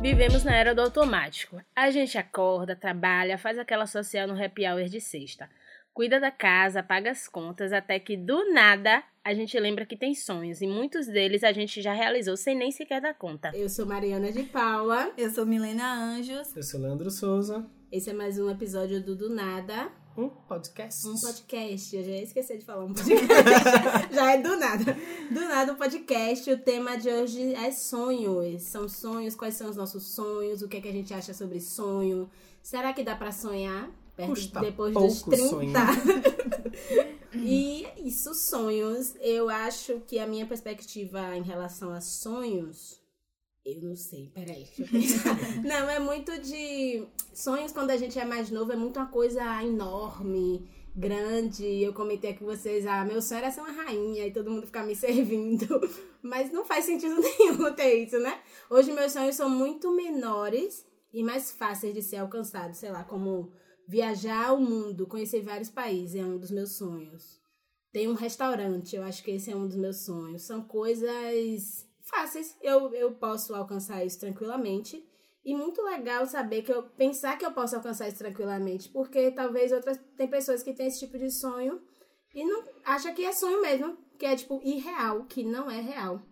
Vivemos na era do automático. A gente acorda, trabalha, faz aquela social no happy hour de sexta. Cuida da casa, paga as contas, até que do nada a gente lembra que tem sonhos. E muitos deles a gente já realizou sem nem sequer dar conta. Eu sou Mariana de Paula. Eu sou Milena Anjos. Eu sou Leandro Souza. Esse é mais um episódio do Do Nada. Um podcast. Um podcast. Eu já esqueci de falar um podcast. já é do nada. Do nada um podcast. O tema de hoje é sonhos. São sonhos. Quais são os nossos sonhos? O que, é que a gente acha sobre sonho? Será que dá pra sonhar? Perto, depois pouco dos 30. sonhar. e isso, sonhos. Eu acho que a minha perspectiva em relação a sonhos. Eu não sei, peraí, deixa eu pensar. não, é muito de. Sonhos quando a gente é mais novo é muito uma coisa enorme, grande. Eu comentei aqui com vocês, ah, meu sonho era ser uma rainha e todo mundo ficar me servindo. Mas não faz sentido nenhum ter isso, né? Hoje meus sonhos são muito menores e mais fáceis de ser alcançados, sei lá, como viajar o mundo, conhecer vários países é um dos meus sonhos. Tem um restaurante, eu acho que esse é um dos meus sonhos. São coisas fáceis, eu, eu posso alcançar isso tranquilamente. E muito legal saber que eu pensar que eu posso alcançar isso tranquilamente, porque talvez outras tem pessoas que têm esse tipo de sonho e não acha que é sonho mesmo, que é tipo irreal, que não é real.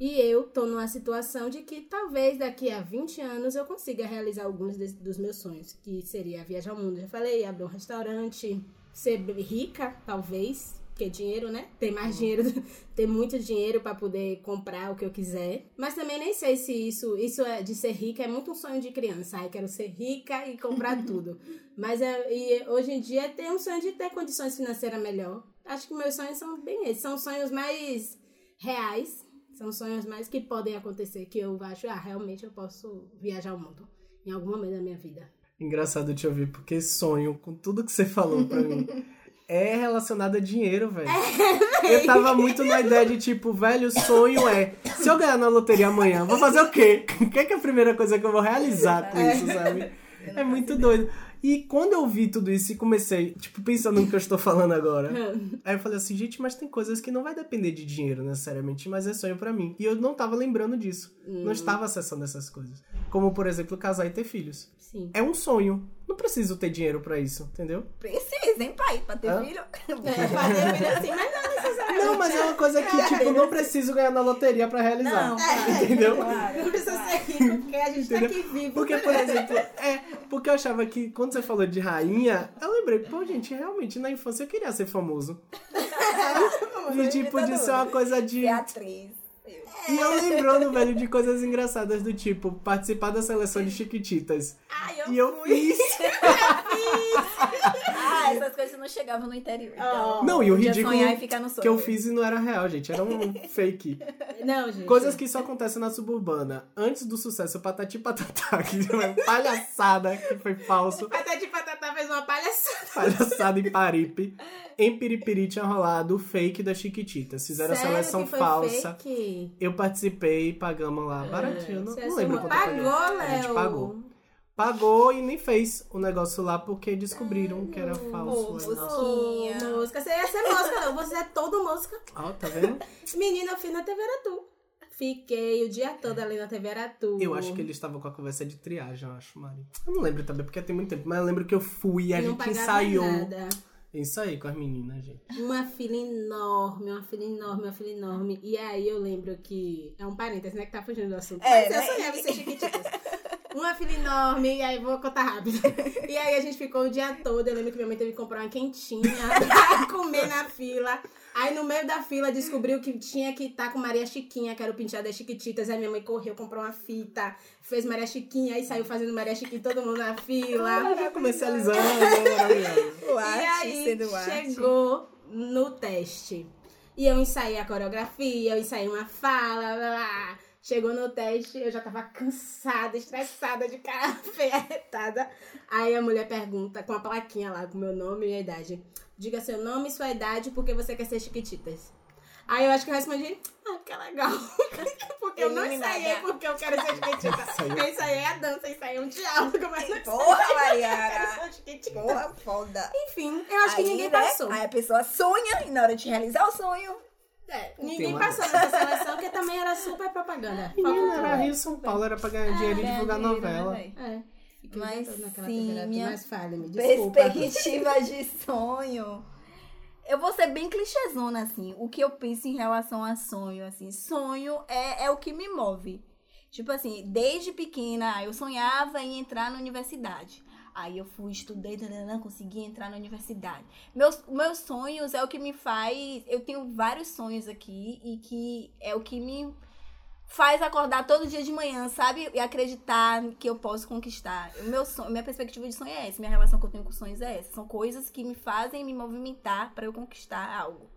E eu tô numa situação de que talvez daqui a 20 anos eu consiga realizar alguns des- dos meus sonhos, que seria viajar o mundo, já falei, abrir um restaurante, ser rica, talvez, porque dinheiro, né? Ter mais dinheiro, ter muito dinheiro pra poder comprar o que eu quiser. Mas também nem sei se isso, isso é de ser rica é muito um sonho de criança. Ai, quero ser rica e comprar tudo. Mas é, e hoje em dia ter um sonho de ter condições financeiras melhor. Acho que meus sonhos são bem esses, são sonhos mais reais, são sonhos mais que podem acontecer, que eu acho, ah, realmente eu posso viajar o mundo em algum momento da minha vida. Engraçado te ouvir, porque sonho, com tudo que você falou pra mim, é relacionado a dinheiro, velho. Eu tava muito na ideia de, tipo, velho, sonho é, se eu ganhar na loteria amanhã, vou fazer o quê? O que é, que é a primeira coisa que eu vou realizar com isso, sabe? É muito doido. E quando eu vi tudo isso e comecei, tipo, pensando no que eu estou falando agora, aí eu falei assim, gente, mas tem coisas que não vai depender de dinheiro necessariamente, mas é sonho pra mim. E eu não tava lembrando disso. Não estava acessando essas coisas. Como, por exemplo, casar e ter filhos. Sim. É um sonho. Não preciso ter dinheiro pra isso, entendeu? Precisa, hein, pai? Pra ter Hã? filho. É, fazer vida assim, mas não necessariamente. Não, mas é uma coisa que, tipo, não preciso ganhar na loteria pra realizar. Não, claro, Entendeu? claro, Não precisa claro. ser rico, porque a gente tá aqui vivo. Porque, por exemplo, é, porque eu achava que quando você falou de rainha, eu lembrei, pô, gente, realmente na infância eu queria ser famoso. De tipo, de ser uma coisa de. Ser atriz. E eu lembrando, velho, de coisas engraçadas do tipo, participar da seleção de Chiquititas. Ai, eu E eu fiz. Ah, essas coisas não chegavam no interior. Então, Não, e o ridículo sonhar e ficar no sonho. que eu fiz e não era real, gente. Era um fake. Não, gente. Coisas que só acontecem na suburbana. Antes do sucesso, Patati Patatá, que é uma palhaçada que foi falso. Patati Patatá fez uma palhaçada. Palhaçada em Paripe. Em Piripiri tinha rolado o fake da Chiquititas. Fizeram a Sério seleção que foi falsa. fake? Eu participei, pagamos lá. Baratinho, não, não lembro assumou. quanto. Pagou, A gente Léo? pagou. Pagou e nem fez o negócio lá porque descobriram que era falso. moço. o negócio. Mosquinha. Mosca. Você ia ser mosca, não. Você é todo mosca. Ó, tá vendo? Menina, eu fui na TV Aratu. Fiquei o dia todo ali na TV Aratu. Eu acho que eles estavam com a conversa de triagem, eu acho, Mari. Eu não lembro também, porque tem muito tempo. Mas eu lembro que eu fui e a não gente ensaiou. nada. Ensaiei com as meninas, gente. Uma fila enorme, uma fila enorme, uma fila enorme. E aí eu lembro que. É um parênteses, né? Que tá fugindo do assunto. É, Mas né? eu sonhava em ser chiquititas. Uma fila enorme, e aí vou contar rápido. E aí a gente ficou o dia todo. Eu lembro que minha mãe teve que comprar uma quentinha pra comer na fila. Aí no meio da fila descobriu que tinha que estar com Maria Chiquinha, que era o penteado das Chiquititas. Aí minha mãe correu, comprou uma fita, fez Maria Chiquinha, aí saiu fazendo Maria Chiquinha, todo mundo na fila. Comercializando, maravilhoso. O E arte, aí sendo arte. chegou no teste. E eu ensaiei a coreografia, eu ensaiei uma fala, blá, blá. Chegou no teste, eu já tava cansada, estressada, de cara apertada. Aí a mulher pergunta, com a plaquinha lá, com meu nome e a idade. Diga seu nome e sua idade, porque você quer ser chiquititas. Aí eu acho que eu respondi, ah, que legal. porque eu não ensaiei porque eu quero ser chiquitita. Eu ensaiei a dança, ensaiei um diálogo, mas não Porra, Mariana. quero ser chiquitita. Porra, foda. Enfim, eu acho que Aí, ninguém né, passou. Aí a pessoa sonha e na hora de realizar o sonho, É, ninguém passou nessa seleção, porque também era super propaganda. Menina, era Rio São Paulo, era pra ganhar dinheiro e divulgar novela. né, véi? É. Mas sim, minha desculpa. Perspectiva de sonho. Eu vou ser bem clichêzona, assim. O que eu penso em relação a sonho, assim. Sonho é, é o que me move. Tipo assim, desde pequena eu sonhava em entrar na universidade. Aí eu fui, estudei, tanana, consegui entrar na universidade. Meus, meus sonhos é o que me faz. Eu tenho vários sonhos aqui e que é o que me faz acordar todo dia de manhã, sabe? E acreditar que eu posso conquistar. O meu sonho, minha perspectiva de sonho é essa, minha relação que eu tenho com sonhos é essa. São coisas que me fazem me movimentar para eu conquistar algo.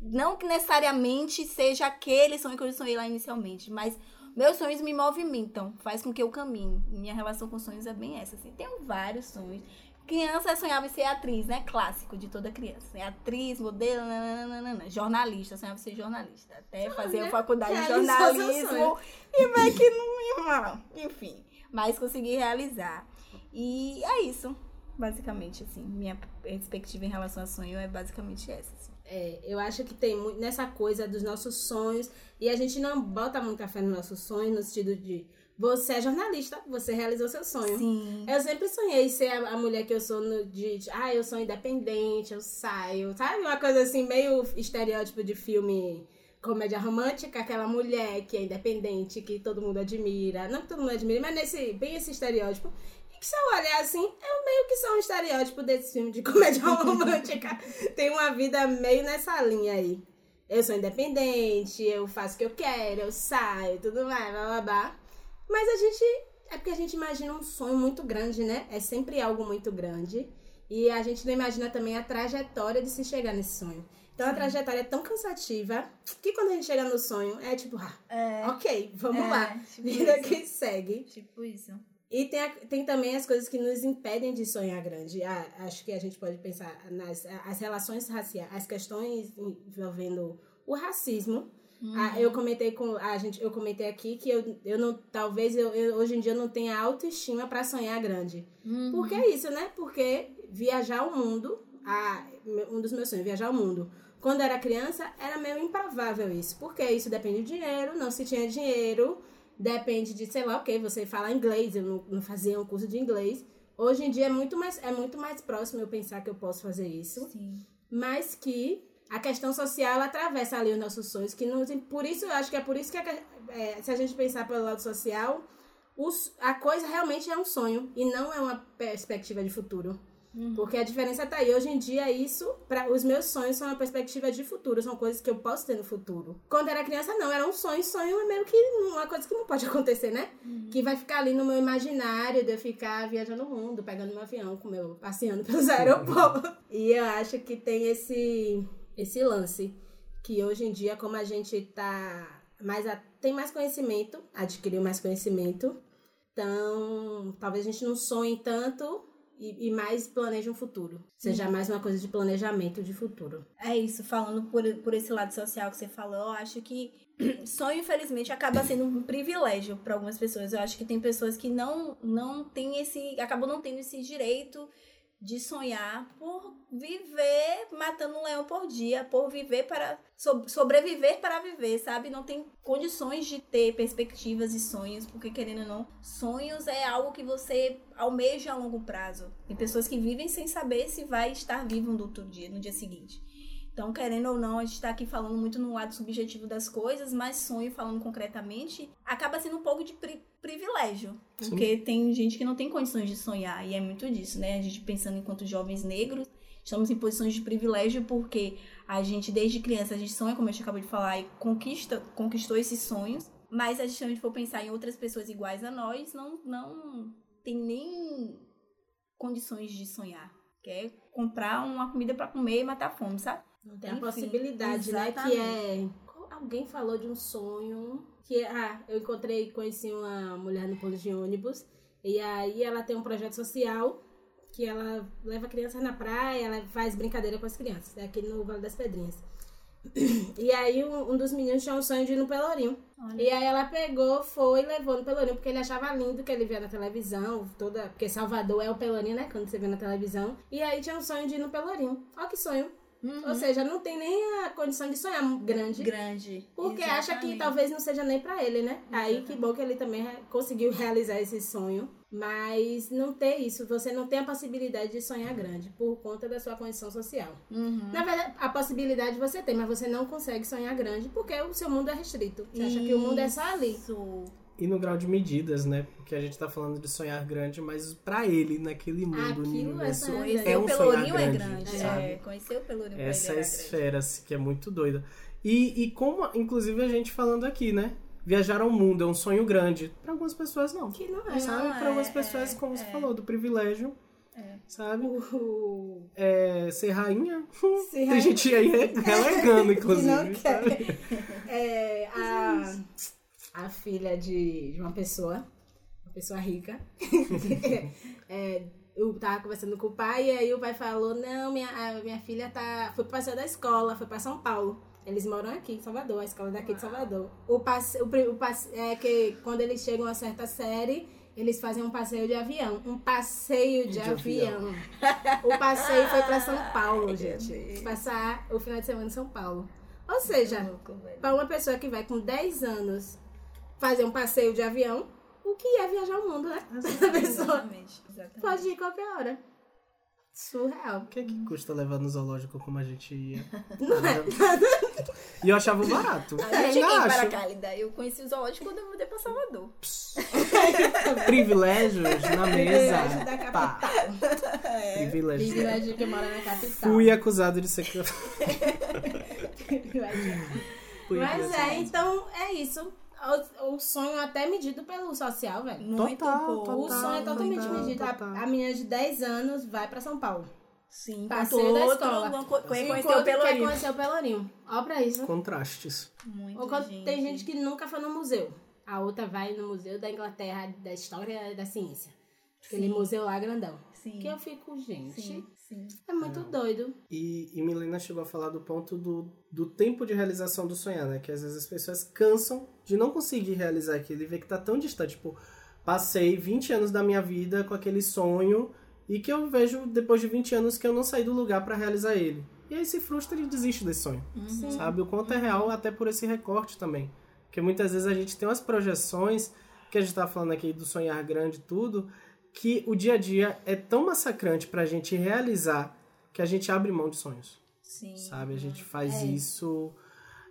Não que necessariamente seja aquele sonho que eu sonhei lá inicialmente, mas meus sonhos me movimentam, faz com que eu caminhe. Minha relação com sonhos é bem essa, assim. Tenho vários sonhos. Criança sonhava em ser atriz, né? Clássico de toda criança. É atriz, modelo, nananana. jornalista, sonhava em ser jornalista. Até fazer a faculdade de jornalismo e ver que não. Enfim, mas consegui realizar. E é isso, basicamente, assim. Minha perspectiva em relação a sonho é basicamente essa. assim. É, eu acho que tem muito nessa coisa dos nossos sonhos e a gente não bota muita fé nos nossos sonhos no sentido de você é jornalista, você realizou seu sonho. Sim. Eu sempre sonhei ser a, a mulher que eu sou no, de, de, ah, eu sou independente, eu saio, sabe? Uma coisa assim, meio estereótipo de filme comédia romântica, aquela mulher que é independente, que todo mundo admira. Não que todo mundo admira, mas nesse, bem esse estereótipo. Que se eu olhar assim, eu meio que sou um estereótipo desse filme de comédia romântica. Tem uma vida meio nessa linha aí. Eu sou independente, eu faço o que eu quero, eu saio, tudo mais, blá blá blá. Mas a gente. É porque a gente imagina um sonho muito grande, né? É sempre algo muito grande. E a gente não imagina também a trajetória de se chegar nesse sonho. Então a trajetória é tão cansativa que quando a gente chega no sonho é tipo, ah, É, ok, vamos É, lá. tipo Vida isso. que segue. tipo isso. E tem, a- tem também as coisas que nos impedem de sonhar grande. Ah, acho que a gente pode pensar nas as relações raciais, as questões envolvendo o racismo. Ah, eu comentei com a gente, eu comentei aqui que eu, eu não, talvez eu, eu- hoje em dia eu não tenha autoestima para sonhar grande. Por que isso, né? Porque viajar o mundo, ah, um dos meus sonhos, viajar o mundo. Quando era criança, era meio improvável isso. Porque isso depende de dinheiro, não se tinha dinheiro, depende de, sei lá, o que, você fala inglês, eu não, não fazia um curso de inglês. Hoje em dia é muito, mais, é muito mais próximo eu pensar que eu posso fazer isso Sim. mas que a questão social ela atravessa ali os nossos sonhos, que nos, por isso eu acho que é por isso que a- é, se a gente pensar pelo lado social, os, a coisa realmente é um sonho e não é uma perspectiva de futuro. Porque a diferença tá aí. Hoje em dia, isso, para os meus sonhos são uma perspectiva de futuro, são coisas que eu posso ter no futuro. Quando era criança, não, era um sonho. Sonho é meio que uma coisa que não pode acontecer, né? Que vai ficar ali no meu imaginário de eu ficar viajando o mundo, pegando um avião com meu, passeando pelos aeroportos. e eu acho que tem esse, esse lance. Que hoje em dia, como a gente tá mais a- tem mais conhecimento, adquiriu mais conhecimento, então talvez a gente não sonhe tanto e, e mais planeje um futuro. Seja mais uma coisa de planejamento de futuro. É isso, falando por, por esse lado social que você falou, eu acho que sonho, infelizmente, acaba sendo um privilégio para algumas pessoas. Eu acho que tem pessoas que não, não têm esse. acabam não tendo esse direito de sonhar por viver matando um leão por dia, por viver para. so- sobreviver para viver, sabe? Não tem condições de ter perspectivas e sonhos, porque querendo ou não, sonhos é algo que você almeja a longo prazo. Tem pessoas que vivem sem saber se vai estar vivo no outro dia, no dia seguinte. Então, querendo ou não, a gente tá aqui falando muito no lado subjetivo das coisas, mas sonho, falando concretamente, acaba sendo um pouco de pri- privilégio. Sim. Porque tem gente que não tem condições de sonhar, e é muito disso, né? A gente pensando enquanto jovens negros, estamos em posições de privilégio porque a gente, desde criança, a gente sonha, como a gente acabou de falar, e conquista, conquistou esses sonhos. Mas a gente, se a gente for pensar em outras pessoas iguais a nós, não, não tem nem condições de sonhar. Quer comprar uma comida pra comer e matar a fome, sabe? Não tem a possibilidade, né? Que é. Alguém falou de um sonho que ah, eu encontrei, conheci uma mulher no ponto de ônibus e aí ela tem um projeto social que ela leva crianças na praia, ela faz brincadeira com as crianças, é aqui no Vale das Pedrinhas. E aí um, um dos meninos tinha um sonho de ir no Pelourinho. Olha. E aí ela pegou, foi e levou no Pelourinho, porque ele achava lindo que ele via na televisão, toda. Porque Salvador é o Pelourinho, né? Quando você vê na televisão. E aí tinha um sonho de ir no Pelourinho. Olha que sonho. Ou seja, não tem nem a condição de sonhar grande. Grande. Porque acha que Exatamente. talvez não seja nem pra ele, né? Aí que bom que ele também conseguiu realizar esse sonho. Mas não ter isso, você não tem a possibilidade de sonhar grande por conta da sua condição social. Uhum. Na verdade, a possibilidade você tem, mas você não consegue sonhar grande porque o seu mundo é restrito. Você acha que o mundo é só ali. E no grau de medidas, né? Porque a gente tá falando de sonhar grande, mas pra ele, naquele mundo, Aquilo no é universo, grande. é o um sonhar Pelourinho é grande, grande. sabe? É, conhecer o Pelourinho Essa é grande. esfera, assim, que é muito doida. E, e como, inclusive, a gente falando aqui, né? Viajar ao mundo é um sonho grande. Pra algumas pessoas, não. Que não é. Sabe? Pra algumas é, pessoas, é, como você é. falou, do privilégio. Sabe? O- É, ser rainha. Ser Tem rainha. gente aí re- relegando, inclusive. não quer. É, a, a filha de, de uma pessoa, uma pessoa rica, é, eu tava conversando com o pai e aí o pai falou, não, minha, a minha filha tá, foi passeio da escola, foi pra São Paulo. Eles moram aqui em Salvador, a escola daqui de Salvador. O passe, o, passe, é que quando eles chegam a certa série, eles fazem um passeio de avião. Um passeio de, De avião. O passeio foi pra São Paulo, gente. Passar o final de semana em São Paulo. Ou seja, para uma pessoa que vai com 10 anos fazer um passeio de avião, o que é viajar o mundo, né? A pessoa Exatamente. exatamente. pode ir qualquer hora. Surreal. O que é que custa levar no zoológico como a gente ia? Não é? E eu achava barato. Ainda aqui em acho. Paracálida, eu conheci o zoológico quando eu mudei pra Salvador. Privilégios na mesa. Privilégio da Pá. É. Privilégios. Privilégio que mora na capital. Fui acusado de ser. Privilégio. Mas é, então é isso. O, o sonho é até medido pelo social, velho. Muito Total, pouco. total. O sonho é totalmente total, medido. A, total. a menina de 10 anos vai pra São Paulo. Sim, Passeio da outro escola. co- conheceu o quer Pelourinho. conhecer o Pelourinho. Ó pra isso. Contrastes. Muito, Ou quando tem gente que nunca foi no museu. A outra vai no Museu da Inglaterra, da História da Ciência. Aquele Sim. museu lá grandão. Sim. Que eu fico, gente, Sim, sim. é muito doido. E, e Milena chegou a falar do ponto do, do tempo de realização do sonhar, né? Que às vezes as pessoas cansam de não conseguir realizar aquilo e ver que tá tão distante. Tipo, passei 20 anos da minha vida com aquele sonho e que eu vejo depois de 20 anos que eu não saí do lugar pra realizar ele. E aí se frustra e desiste desse sonho. Sim. Sabe? O quanto é real até por esse recorte também. Porque muitas vezes a gente tem umas projeções, que a gente tá falando aqui do sonhar grande e tudo, que o dia a dia é tão massacrante pra gente realizar que a gente abre mão de sonhos. Sim. Sabe? A gente faz É. isso.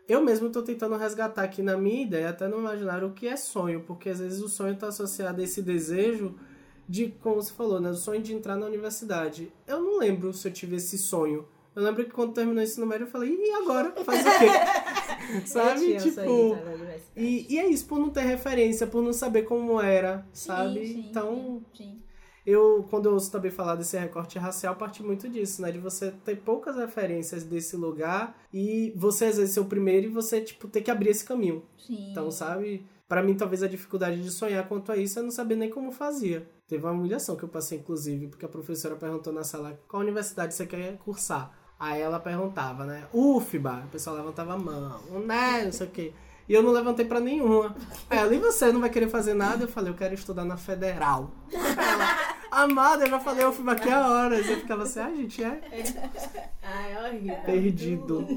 Eu mesmo tô tentando resgatar aqui na minha ideia, até no imaginário, o que é sonho, porque às vezes o sonho tá associado a esse desejo de, como você falou, né? O sonho de entrar na universidade. Eu não lembro se eu tive esse sonho. Eu lembro que quando terminou esse número eu falei, e agora? Faz o quê? Sabe? Eu tipo. na universidade. E, e é isso, por não ter referência, por não saber como era, sabe? sim, então, sim, sim. eu, quando eu ouço também falar desse recorte racial, parte muito disso, né? De você ter poucas referências desse lugar e você, às vezes, ser o primeiro e você, tipo, ter que abrir esse caminho. Sim. Então, sabe? Pra mim, talvez a dificuldade de sonhar quanto a isso é não saber nem como fazia. Teve uma humilhação que eu passei, inclusive, porque a professora perguntou na sala qual universidade você quer cursar. Aí ela perguntava, né? UFBA. O pessoal levantava a mão. Né? Não sei o quê. E eu não levantei pra nenhuma. Aí ela, e você não vai querer fazer nada? Eu falei, eu quero estudar na Federal. Ela, amada, eu já falei UFBA aqui há horas. Eu ficava assim, ah, gente, é Ai, é horrível. perdido.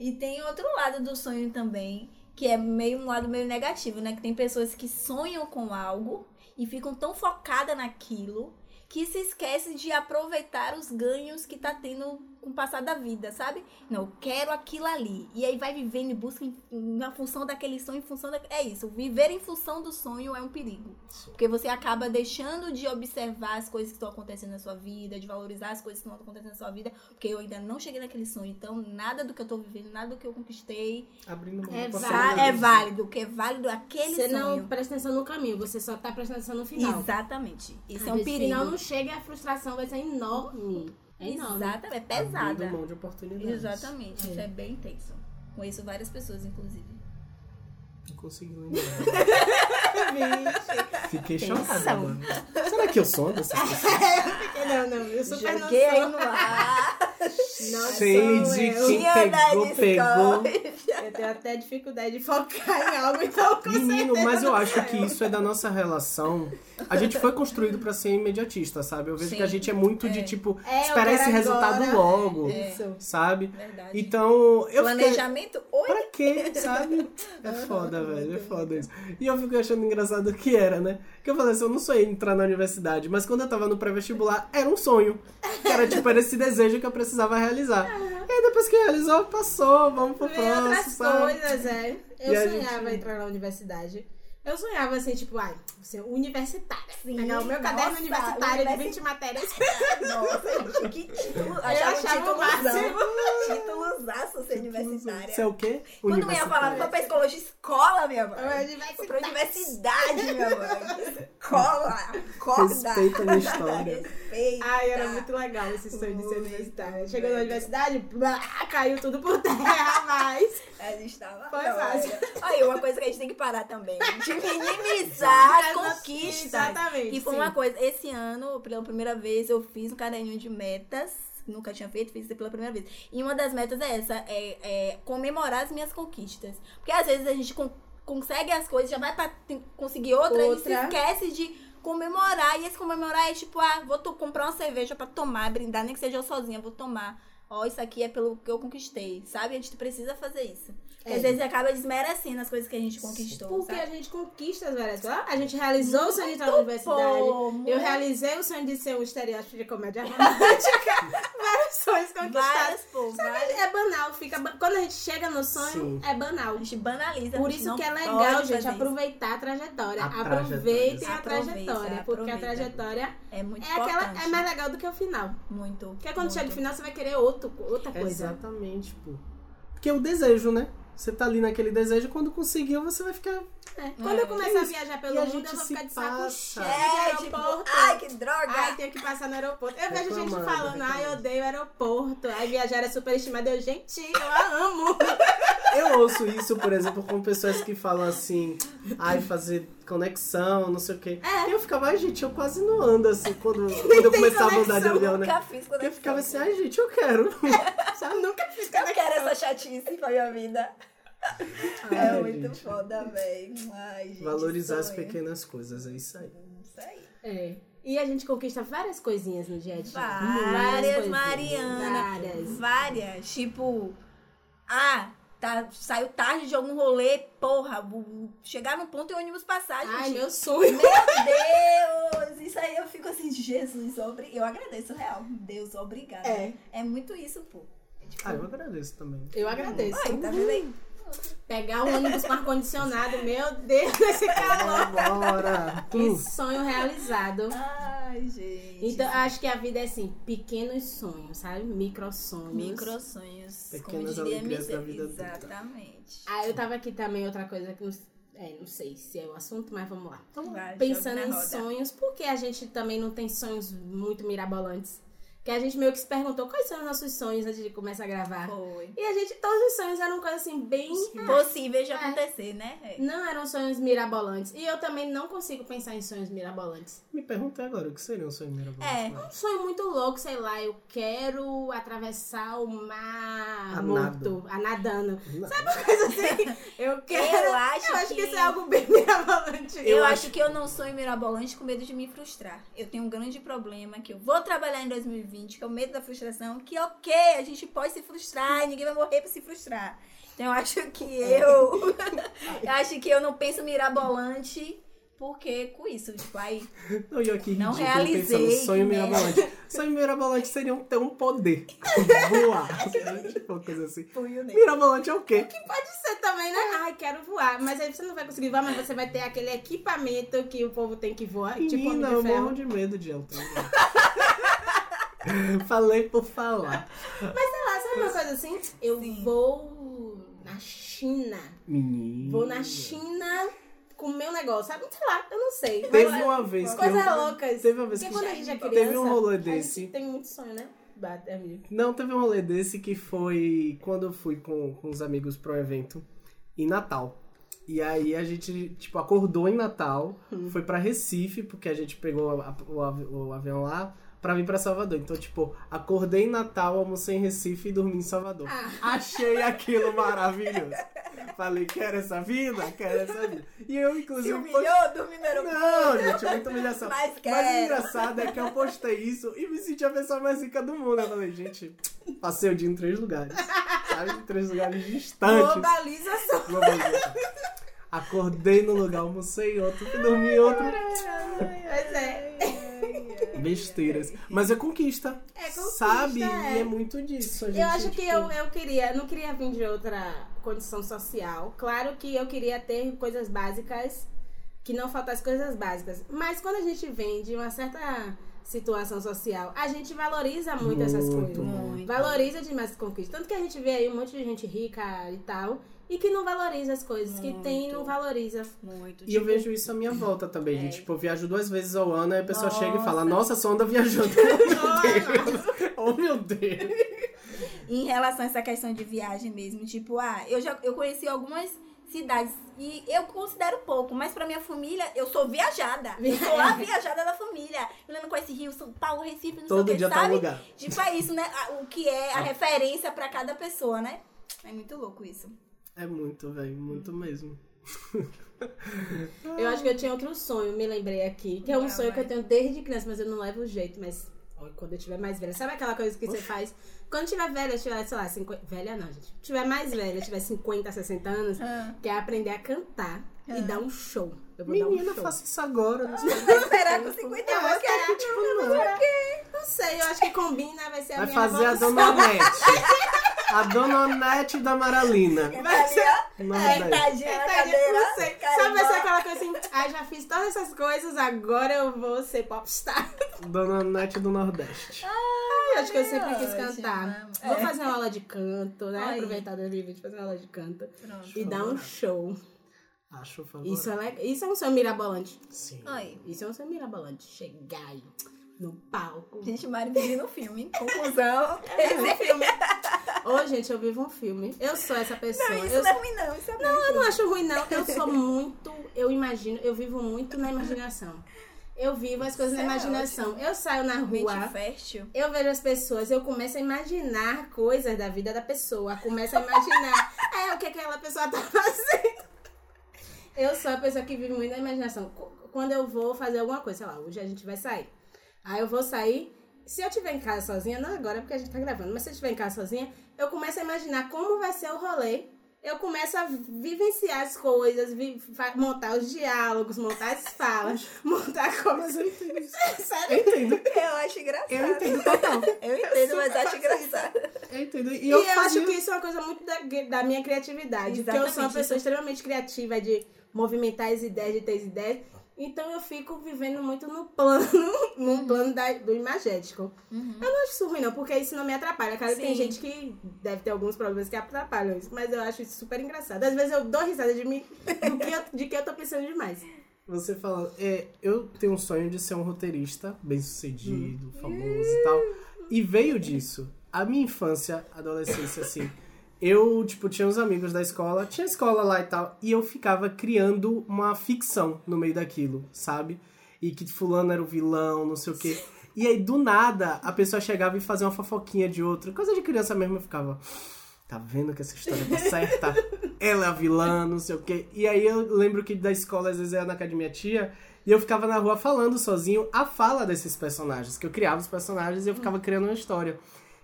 E tem outro lado do sonho também, que é meio um lado meio negativo, né? Que tem pessoas que sonham com algo e ficam tão focadas naquilo que se esquece de aproveitar os ganhos que tá tendo com o passar da vida, sabe? Não, eu quero aquilo ali. E aí vai vivendo e busca em, na função daquele sonho, em função da... É isso, viver em função do sonho é um perigo. Porque você acaba deixando de observar as coisas que estão acontecendo na sua vida, de valorizar as coisas que estão acontecendo na sua vida, porque eu ainda não cheguei naquele sonho. Então, nada do que eu tô vivendo, nada do que eu conquistei Abrindo mão É válido. é válido. O que é válido é aquele Você sonho. não presta atenção no caminho, você só tá prestando atenção no final. Exatamente. Isso Às é um perigo. Se não, não chega, a frustração vai ser enorme. É enorme. Exatamente. É Abrindo pesada. mão de oportunidades. Exatamente. Isso é bem intenso. Conheço várias pessoas, inclusive. Não consegui lembrar. Fiquei chocada agora. Será que eu sou dessas pessoas? Não, não, eu não Joguei aí sou. no ar. Não Sei de eu. da pegou, pegou. Eu tenho até dificuldade de focar em algo, então com Menino, mas eu acho que isso é da nossa relação. A gente foi construído pra ser imediatista, sabe? Eu vejo Sim. que a gente é muito de, É. tipo, É, esperar esse resultado agora. logo, Isso. sabe? Verdade. Então, eu fiquei... Planejamento, oi? Pra quê, sabe? É foda, velho, é foda isso. E eu fico achando engraçado que era, né? Que eu falei assim, eu não sonhei entrar na universidade, mas quando eu tava no pré-vestibular, era um sonho. Que era tipo, era esse desejo que eu precisava realizar. E aí depois que realizou, passou, vamos pro Vem próximo, outras sabe? coisas, é. Eu E sonhava gente- entrar na universidade. Eu sonhava assim, tipo, ai, ser universitária. Sim, Pegar o meu caderno nossa, universitário de universi- 20 matérias. Nossa, gente, que título. Eu Achava o achava o títulozão. máximo. Títulozaço ser universitária. Isso é o quê? Quando minha falava, pra escola de escola, minha mãe. Universitária. Foi pra universidade, minha mãe. Escola, acorda. Respeita a minha história. Respeita. Ai, era muito legal esse sonho de ser Muito, universitária. Chegou na universidade, blá, caiu tudo por terra, mas... A gente tava. Fácil. olha. Aí, uma coisa que a gente tem que parar também. De minimizar as conquistas. exatamente, E foi sim. uma coisa. Esse ano, pela primeira vez, eu fiz um caderninho de metas. Nunca tinha feito, fiz pela primeira vez. E uma das metas é essa: é, é comemorar as minhas conquistas. Porque às vezes a gente con- consegue as coisas, já vai pra conseguir outra, e se Outra. esquece de comemorar. E esse comemorar é tipo, ah, vou comprar uma cerveja pra tomar, brindar, nem que seja eu sozinha, vou tomar. Ó, isso aqui é pelo que eu conquistei, sabe? A gente precisa fazer isso. Porque É. às vezes acaba desmerecendo as coisas que a gente conquistou. Porque sabe? a gente conquista as várias coisas. A gente realizou o sonho na universidade. Pô, Eu muito. realizei o sonho de ser um estereótipo de comédia romântica. vários sonhos conquistados. Várias, pô, várias. É banal, fica quando a gente chega no sonho, Sim. é banal. A gente banaliza. Por isso que é legal, gente, aproveitar a trajetória. A Aproveitem trajetória. a trajetória, Aproveita, porque a trajetória É muito é aquela é mais legal do que o final. Muito. Porque quando muito. chega no final você vai querer outro, outra coisa. Exatamente, pô. Porque o desejo, né? Você tá ali naquele desejo, quando conseguiu, você vai ficar. É. Quando eu começar É a isso. viajar E pelo a mundo, gente eu vou ficar de saco cheio de É, tipo, aeroporto. ai, que droga. Ai, tenho que passar no aeroporto. Eu vejo gente falando, ai, eu odeio aeroporto. Ai, viajar é superestimado. Eu, gente, eu a amo. Eu ouço isso, por exemplo, com pessoas que falam assim, ai, fazer conexão, não sei o quê. É. E eu ficava, ai, gente, eu quase não ando assim quando, quando eu começava a andar de conexão, avião, né? Nunca fiz quando Porque eu ficava assim, ai, gente, eu quero. Eu nunca fiz Eu quero essa chatice pra minha vida. É Ai, muito gente. foda, velho. Valorizar as pequenas coisas, é isso aí. Isso aí. É. E a gente conquista várias coisinhas no dia a dia. Várias, coisinhas. Mariana. Várias. Várias. Tipo, ah, tá, saiu tarde de algum rolê, porra, chegar no ponto e o ônibus passar, gente. Ai, meu sonho. Meu Deus! Isso aí eu fico assim, Jesus, obri... eu agradeço, real. Deus, obrigada. É. É muito isso, pô. É tipo, Ah, eu agradeço também. Eu agradeço. Ai, tá vendo aí? Pegar um ônibus com ar-condicionado, meu Deus, esse calor. Bora! Que sonho realizado. Ai, gente. Então, acho que a vida é assim, pequenos sonhos, sabe? Micro sonhos. Micro sonhos. Pequenas como diria alegrias da vida. Exatamente. Ah, eu tava aqui também, outra coisa que não, é, não sei se é o assunto, mas vamos lá. Vai, Pensando jogue em sonhos, porque a gente também não tem sonhos muito mirabolantes. Que a gente meio que se perguntou quais são os nossos sonhos antes de começar a gravar. Foi. E a gente, todos os sonhos eram coisas assim, bem. Possível de É. acontecer, né? Não eram sonhos mirabolantes. E eu também não consigo pensar em sonhos mirabolantes. Me perguntei agora, o que seria um sonho mirabolante? É. Um sonho muito louco, sei lá, eu quero atravessar o mar A morto, a nadando. Não. Sabe uma coisa assim? Eu quero. Eu acho eu acho que... que- isso é algo bem mirabolante. Eu, Eu acho acho- que eu não sou mirabolante com medo de me frustrar. Eu tenho um grande problema que eu vou trabalhar em 2020, que é o medo da frustração, que ok, a gente pode se frustrar e ninguém vai morrer pra se frustrar. Então eu acho que eu. eu acho que eu não penso mirabolante porque com isso, tipo, aí. Não, e eu aqui Não ridículo realizei, pensando, sonho né? mirabolante. sonho mirabolante seria um- ter um poder. Voar. tipo, coisa assim. O Mirabolante é o quê? Pode ser também, né? Ai, quero voar. Mas aí você não vai conseguir voar, mas você vai ter aquele equipamento que o povo tem que voar. tipo Menina, de eu Ferro. morro de medo de altura. Falei por falar. Mas sei lá, sabe uma coisa assim? Eu Sim. vou na China. Menina. Vou na China com o meu negócio, sabe? Sei lá, eu não sei. Teve Mas, uma vez que Coisas eu... loucas. Teve uma vez Porque que quando a gente é criança, teve um rolê a gente desse. tem muito sonho, né? Bate, amigo. Não, teve um rolê desse que foi quando eu fui com, com os amigos pro evento em Natal. E aí a gente, tipo, acordou em Natal, Hum. foi pra Recife, porque a gente pegou a- o, o avião lá pra vir pra Salvador. Então, tipo, acordei em Natal, almocei em Recife e dormi em Salvador. Ah. Achei aquilo maravilhoso. Falei, quero essa vida, quero essa vida. E eu, Se inclusive. humilhou, dormindo no aeroporto. Não, gente, muita humilhação. Mas Mas o engraçado é que eu postei isso e me senti a pessoa mais rica do mundo. Eu falei, gente, passei o dia em três lugares. Sabe? Em três lugares distantes. Globalização. Globalização. Acordei no lugar, almocei em outro, fui dormir em outro. Pois é. Besteiras. Mas é conquista. É conquista, Sabe? é. E é muito disso. a gente, Eu acho que eu, eu queria, não queria vir de outra condição social. Claro que eu queria ter coisas básicas, que não faltassem coisas básicas. Mas quando a gente vem de uma certa situação social, a gente valoriza muito, essas Muito, coisas. muito. Valoriza demais as conquistas. Tanto que a gente vê aí um monte de gente rica e tal, e que não valoriza as coisas. Que tem e não valoriza. Muito. E eu tipo, vejo isso à minha volta também, gente. Tipo, eu viajo duas vezes ao ano, aí a pessoa Nossa. chega e fala, nossa, só anda viajando. Oh, meu Deus. Oh, meu Deus. Em relação a essa questão de viagem mesmo, tipo, ah, eu já eu conheci algumas cidades e eu considero pouco, mas pra minha família eu sou viajada. Eu sou a viajada da família. Eu não conhece Rio, São Paulo, Recife, não Todo sei o que, dia tá no sabe? lugar. Tipo, é isso, né? A- O que é a referência pra cada pessoa, né? É muito louco isso. É muito, velho, muito mesmo. Eu acho que eu tinha outro sonho, me lembrei aqui. Que é um Ah, sonho que eu tenho desde criança, mas eu não levo jeito. Mas quando eu tiver mais velha. Sabe aquela coisa que você faz? Quando tiver velha, tiver, sei lá, 50. Velha não, gente. Tiver mais velha, tiver 50, 60 anos, Ah. que é aprender a cantar e dar um show. Eu vou Menina, dar um show. faça isso agora. Não sei. Vai esperar com 50 Eu vou anos. esperar, Tipo, não, não. não sei, eu acho que combina, vai ser a Vai minha fazer a evolução. Dona Onete. A Dona Onete da Maralina. Vai ser- Nordeste. É, tadinha na cadeira. não sei. Sabe, ser aquela coisa assim, ah, já fiz todas essas coisas, agora eu vou ser popstar. Dona Onete do Nordeste. Eu acho que eu sempre quis ótimo. cantar. É. Vou fazer uma aula de canto, né? Aí. Aproveitar 2020 fazer uma aula de canto. Pronto. E dar um show. Acho favorável. Isso é. Isso é um sonho mirabolante. Sim. Aí. Isso é um sonho mirabolante. Chegar aí no palco. Gente, Mari vive no filme. Conclusão. É um filme. Ô, gente, eu vivo um filme. Eu sou essa pessoa. Não, isso eu não é ruim, não. Isso é Não, eu não acho ruim, não. Eu sou muito. Eu imagino, eu vivo muito na imaginação. Eu vivo as coisas Isso na é imaginação. Eu saio na rua. Eu vejo as pessoas, eu começo a imaginar coisas da vida da pessoa. Começo a imaginar é, o que aquela pessoa tá fazendo. Eu sou a pessoa que vive muito na imaginação. Qu- Quando eu vou fazer alguma coisa, sei lá, hoje a gente vai sair. Aí eu vou sair. Se eu estiver em casa sozinha, não agora porque a gente tá gravando, mas se eu estiver em casa sozinha, eu começo a imaginar como vai ser o rolê. Eu começo a vivenciar as coisas, vi- montar os diálogos, montar as falas, montar coisas. Eu entendo. Sério? Eu entendo. Eu acho engraçado. Eu entendo total. Eu entendo, mas acho engraçado. Eu entendo. E E eu, eu, fazia... acho que isso é uma coisa muito da, da minha criatividade. Porque eu sou uma Exatamente, pessoa isso. extremamente criativa de movimentar as ideias, de ter as ideias. Então eu fico vivendo muito no plano, no Uhum. plano da- do imagético. Eu não acho isso ruim, não, porque isso não me atrapalha. Cara, tem gente que deve ter alguns problemas que atrapalham isso, mas eu acho isso super engraçado. Às vezes eu dou risada de mim, do que eu, de que eu tô pensando demais. Você fala, é, eu tenho um sonho de ser um roteirista bem Hum. sucedido, famoso e tal. E veio disso. A minha infância, adolescência, assim, eu, tipo, tinha uns amigos da escola, tinha escola lá e tal, e eu ficava criando uma ficção no meio daquilo, sabe? E que fulano era o vilão, não sei o quê. E aí, do nada, a pessoa chegava e fazia uma fofoquinha de outra. Coisa de criança mesmo, eu ficava... Tá vendo que essa história tá certa? Ela é a vilã, não sei o quê. E aí eu lembro que da escola, às vezes, eu ia na de minha tia, e eu ficava na rua falando sozinho a fala desses personagens. Que eu criava os personagens e eu ficava criando uma história.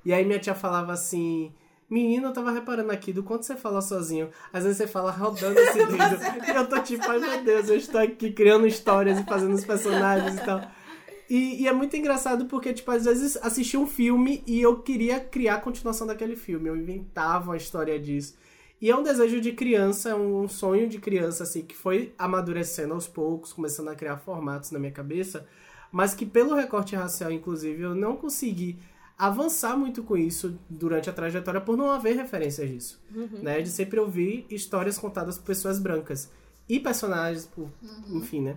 E aí minha tia falava assim... Menino, eu tava reparando aqui do quanto você fala sozinho. Às vezes você fala rodando esse dedo. E eu tô tipo, ai meu Deus, eu estou aqui criando histórias e fazendo os personagens e tal. E, e é muito engraçado porque, tipo, às vezes assisti um filme e eu queria criar a continuação daquele filme. Eu inventava uma história disso. E é um desejo de criança, é um sonho de criança, assim, que foi amadurecendo aos poucos, começando a criar formatos na minha cabeça, mas que pelo recorte racial, inclusive, eu não consegui avançar muito com isso durante a trajetória por não haver referências disso. Né? De sempre ouvir histórias contadas por pessoas brancas. E personagens, por, enfim, né?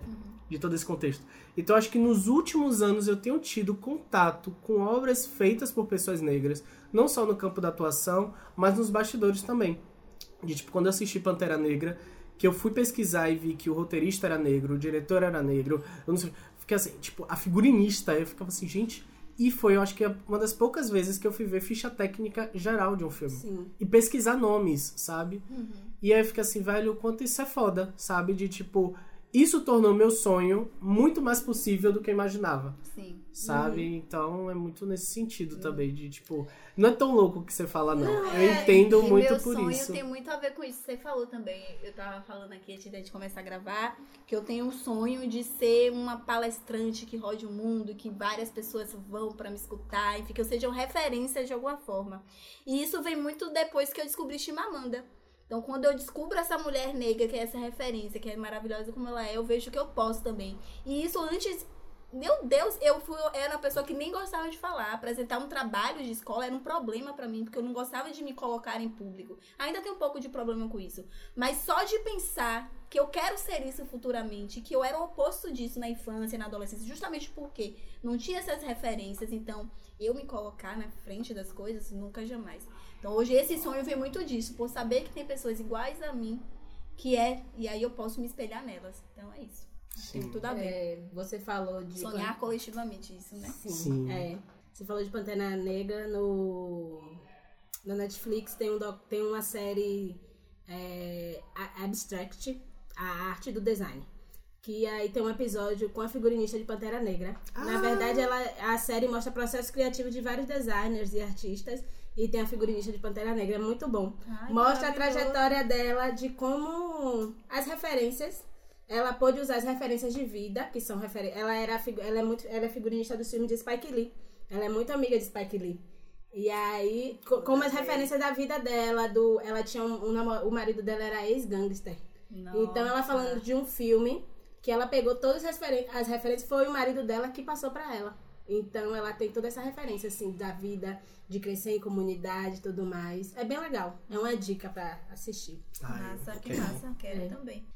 De todo esse contexto. Então, acho que nos últimos anos eu tenho tido contato com obras feitas por pessoas negras, não só no campo da atuação, mas nos bastidores também. De tipo, quando eu assisti Pantera Negra, que eu fui pesquisar e vi que o roteirista era negro, o diretor era negro, eu não sei, fiquei assim, tipo, a figurinista, eu ficava assim, gente, E foi, eu acho que, uma das poucas vezes que eu fui ver ficha técnica geral de um filme. Sim. E pesquisar nomes, sabe? E aí fica assim, velho, o quanto isso é foda, sabe? De tipo, isso tornou meu sonho muito mais possível do que eu imaginava, Sim. sabe? Uhum. Então é muito nesse sentido também, de tipo, não é tão louco o que você fala, não. eu É, entendo muito meu por sonho isso. tem muito a ver com isso você falou também. Eu tava falando aqui antes da gente começar a gravar que eu tenho um sonho de ser uma palestrante que rode o mundo, que várias pessoas vão pra me escutar, enfim, que eu seja uma referência de alguma forma. E isso vem muito depois que eu descobri Chimamanda. Então, quando eu descubro essa mulher negra, que é essa referência, que é maravilhosa como ela é, eu vejo que eu posso também. E isso antes meu Deus, eu fui, era uma pessoa que nem gostava de falar. Apresentar um trabalho de escola era um problema pra mim, porque eu não gostava de me colocar em público. Ainda tenho um pouco de problema com isso. Mas só de pensar que eu quero ser isso futuramente, que eu era o oposto disso na infância, na adolescência, justamente porque não tinha essas referências. Então, eu me colocar na frente das coisas, nunca jamais. Então, hoje esse sonho vem muito disso, por saber que tem pessoas iguais a mim, que é, e aí eu posso me espelhar nelas. Então, é isso. Tem Sim. tudo a ver. É, você falou de. Sonhar coletivamente isso, né? Sim. Sim. É. Você falou de Pantera Negra no. Na Netflix tem, um doc- tem uma série é, Abstract, a arte do design. Que aí tem um episódio com a figurinista de Pantera Negra. Na verdade, ela, a série mostra o processo criativo de vários designers e artistas. E tem a figurinista de Pantera Negra. É muito bom. Ai, Mostra a trajetória dela de como as referências. Ela pôde usar as referências de vida, que são referen ela era ela é muito ela é figurinista do filme de Spike Lee. Ela é muito amiga de Spike Lee. E aí, co- como as referências da vida dela, do ela tinha um, um o marido dela era ex-gangster. Então ela falando de um filme que ela pegou todas as, referen- as referências, foi o marido dela que passou pra ela. Então ela tem toda essa referência assim da vida, de crescer em comunidade e tudo mais. É bem legal. É uma dica pra assistir. Ai, Massa, que massa. Quero É. também.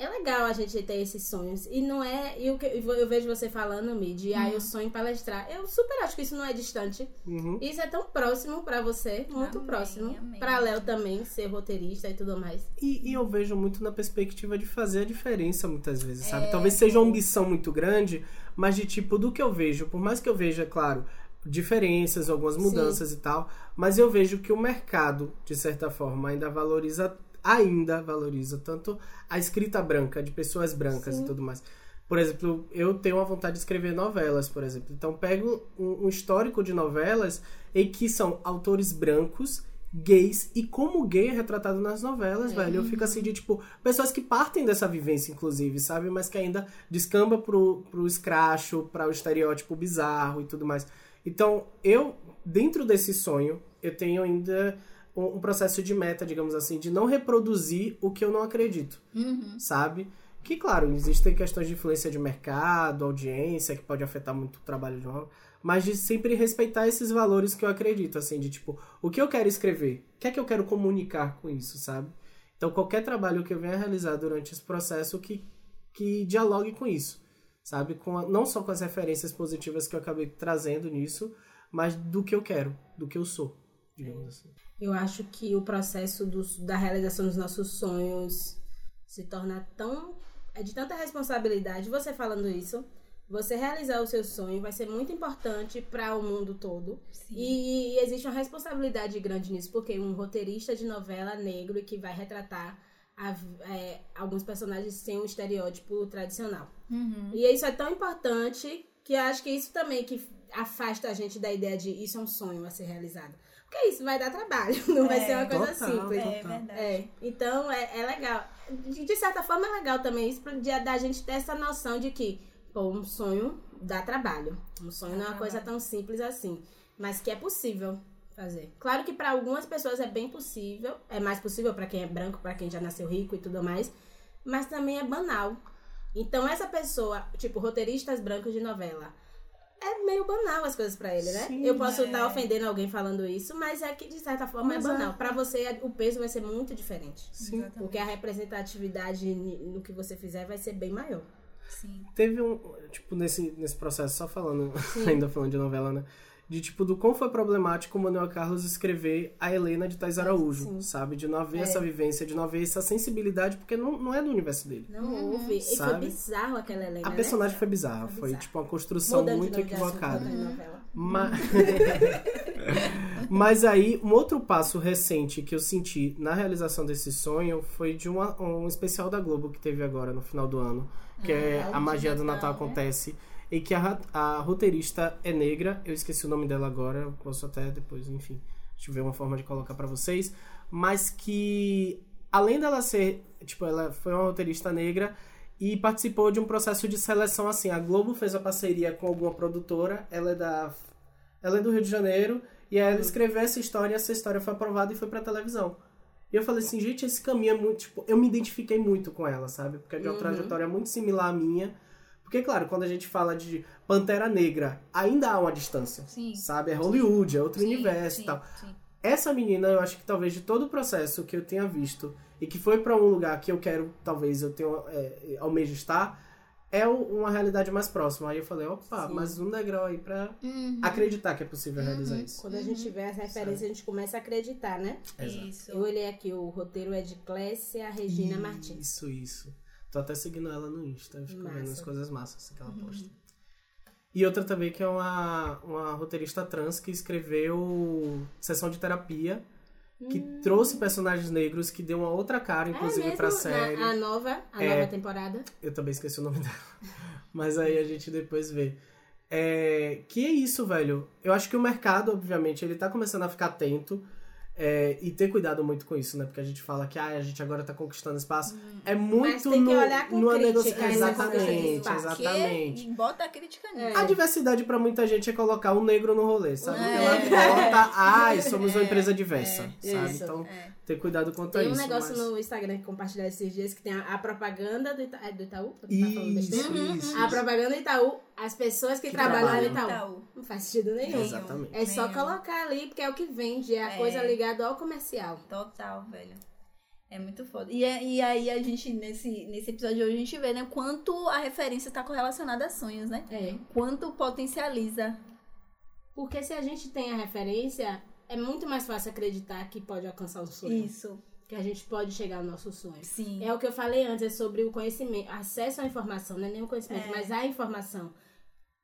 É legal a gente ter esses sonhos. E não é. E o que eu vejo você falando, Mi, de ah, eu sonho em palestrar. Eu super acho que isso não é distante. Uhum. Isso é tão próximo pra você, muito Amém, próximo. amém. Pra Léo também, ser roteirista e tudo mais. E, e eu vejo muito na perspectiva de fazer a diferença muitas vezes, sabe? É, Talvez seja uma ambição muito grande, mas de tipo, do que eu vejo, por mais que eu veja, claro, diferenças, algumas mudanças e tal, mas eu vejo que o mercado, de certa forma, ainda valoriza, ainda valoriza tanto a escrita branca, de pessoas brancas e tudo mais. Por exemplo, eu tenho uma vontade de escrever novelas, por exemplo. Então, pego um, um histórico de novelas em que são autores brancos, gays, e como gay é retratado nas novelas, velho. Eu fico assim de, tipo, pessoas que partem dessa vivência, inclusive, sabe? Mas que ainda descamba pro, pro escracho, para o estereótipo bizarro e tudo mais. Então, eu, dentro desse sonho, eu tenho ainda um, um processo de meta, digamos assim, de não reproduzir o que eu não acredito sabe? Que, claro, existem questões de influência de mercado, audiência, que pode afetar muito o trabalho de um, mas de sempre respeitar esses valores que eu acredito, assim, de tipo, o que eu quero escrever? O que é que eu quero comunicar com isso, sabe? Então, qualquer trabalho que eu venha realizar durante esse processo que, que dialogue com isso, sabe? Com a- não só com as referências positivas que eu acabei trazendo nisso, mas do que eu quero, do que eu sou, digamos assim. Eu acho que o processo dos- da realização dos nossos sonhos se torna tão. É de tanta responsabilidade. Você falando isso, você realizar o seu sonho vai ser muito importante para o mundo todo. E, e existe uma responsabilidade grande nisso, porque um roteirista de novela negro que vai retratar a é, alguns personagens sem um estereótipo tradicional. E isso é tão importante que eu acho que isso também que afasta a gente da ideia de isso é um sonho a ser realizado. Porque isso vai dar trabalho, não vai É, ser uma coisa total, simples. É Total. verdade. É, então é, é legal. De, de certa forma é legal também isso, pra, de, da gente ter essa noção de que, pô, um sonho dá trabalho. Um sonho não é uma coisa tão simples assim, mas que é possível fazer. Claro que para algumas pessoas é bem possível, é mais possível para quem é branco, para quem já nasceu rico e tudo mais, mas também é banal. Então essa pessoa, tipo, roteiristas brancos de novela, é meio banal as coisas pra ele, né? Sim, eu posso é. estar ofendendo alguém falando isso, mas é que de certa forma Mas é é. banal. Pra você o peso vai ser muito diferente. Sim. Exatamente. Porque a representatividade no que você fizer vai ser bem maior. Sim. Teve um, tipo, nesse, nesse processo, só falando, ainda falando de novela, né? De, tipo, do quão foi problemático o Manuel Carlos escrever a Helena de Thais Araújo, Sim. sabe? De não haver É. essa vivência, de não haver essa sensibilidade, porque não, não é do universo dele. Não houve. E foi Sabe? bizarro aquela Helena. A né? personagem foi bizarra, Foi foi, bizarro. tipo, uma construção Mudando muito equivocada. né, novela. Mas... Mas aí, um outro passo recente que eu senti na realização desse sonho foi de uma, um especial da Globo que teve agora no final do ano, que é Ah, A Magia do Natal né? Acontece. E que a, a roteirista é negra, eu esqueci o nome dela agora, eu posso até depois, enfim, tiver uma forma de colocar pra vocês. Mas que, além dela ser, tipo, ela foi uma roteirista negra e participou de um processo de seleção assim. A Globo fez a parceria com alguma produtora, ela é da ela é do Rio de Janeiro e aí ela escreveu essa história e essa história foi aprovada e foi pra televisão. E eu falei assim, gente, esse caminho é muito, tipo, eu me identifiquei muito com ela, sabe? Porque é de uma Uhum. trajetória muito similar à minha. Porque, claro, quando a gente fala de Pantera Negra, ainda há uma distância, Sim. sabe? É Hollywood, é outro Sim, universo sim, e tal. sim. Essa menina, eu acho que talvez de todo o processo que eu tenha visto e que foi pra um lugar que eu quero, talvez eu tenha, é, almejo estar, é uma realidade mais próxima. Aí eu falei, opa, Sim. mais um degrau aí pra Uhum. acreditar que é possível realizar isso. Quando a gente tiver essa referência, a gente começa a acreditar, né? Exato. Isso. Eu olhei aqui, o roteiro é de Clécia Regina Martins. Isso, isso. Tô até seguindo ela no Insta, eu fico vendo Massa. as coisas massas que ela posta. E outra também que é uma, uma roteirista trans que escreveu Sessão de Terapia, que trouxe personagens negros, que deu uma outra cara, inclusive, é pra série. Na, a nova, a É. nova temporada. Eu também esqueci o nome dela. Mas aí a gente depois vê. É, que é isso, velho. Eu acho que o mercado, obviamente, ele tá começando a ficar atento é, e ter cuidado muito com isso, né? Porque a gente fala que ah, a gente agora tá conquistando espaço. É muito tem no, numa negociação. de Exatamente, exatamente. Que bota a crítica nisso. A diversidade pra muita gente é colocar um negro no rolê, sabe? É. Ela bota, ai, somos uma empresa diversa, É, sabe? isso. Então, É. ter cuidado quanto a Tem um isso. negócio mas- no Instagram que compartilharam esses dias que tem a, a propaganda do, Ita... é do Itaú? Falando Isso, besteira? isso, A propaganda do Itaú, as pessoas que, Que trabalham trabalham. no Itaú. Itaú. Não faz sentido nenhum. Exatamente. É só colocar ali, porque é o que vende, é a É. coisa ligada ao comercial. Total, velho. É muito foda. E, é- e aí a gente, nesse, nesse episódio de hoje, a gente vê, né, quanto a referência tá correlacionada a sonhos, né? É. Quanto potencializa. Porque se a gente tem a referência, é muito mais fácil acreditar que pode alcançar o sonho. Isso. Que a gente pode chegar ao nosso sonho. Sim. É o que eu falei antes, é sobre o conhecimento, acesso à informação, não é nem o conhecimento, É. mas a informação.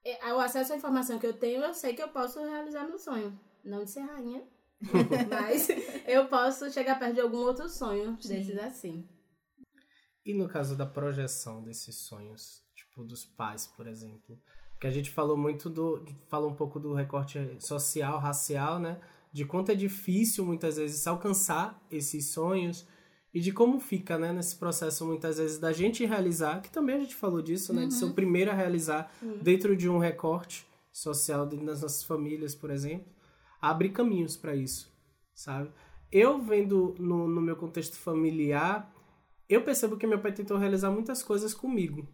É, O acesso à informação que eu tenho, eu sei que eu posso realizar meu sonho. Não de ser rainha, mas eu posso chegar perto de algum outro sonho Sim. desses assim. E no caso da projeção desses sonhos, tipo dos pais, por exemplo, que a gente falou muito do, falou um pouco do recorte social, racial, né? De quanto é difícil muitas vezes alcançar esses sonhos e de como fica, né, nesse processo muitas vezes da gente realizar, que também a gente falou disso, né, de ser o primeiro a realizar dentro de um recorte social dentro das nossas famílias, por exemplo, abre caminhos para isso, sabe? Eu vendo no, no meu contexto familiar, eu percebo que meu pai tentou realizar muitas coisas comigo.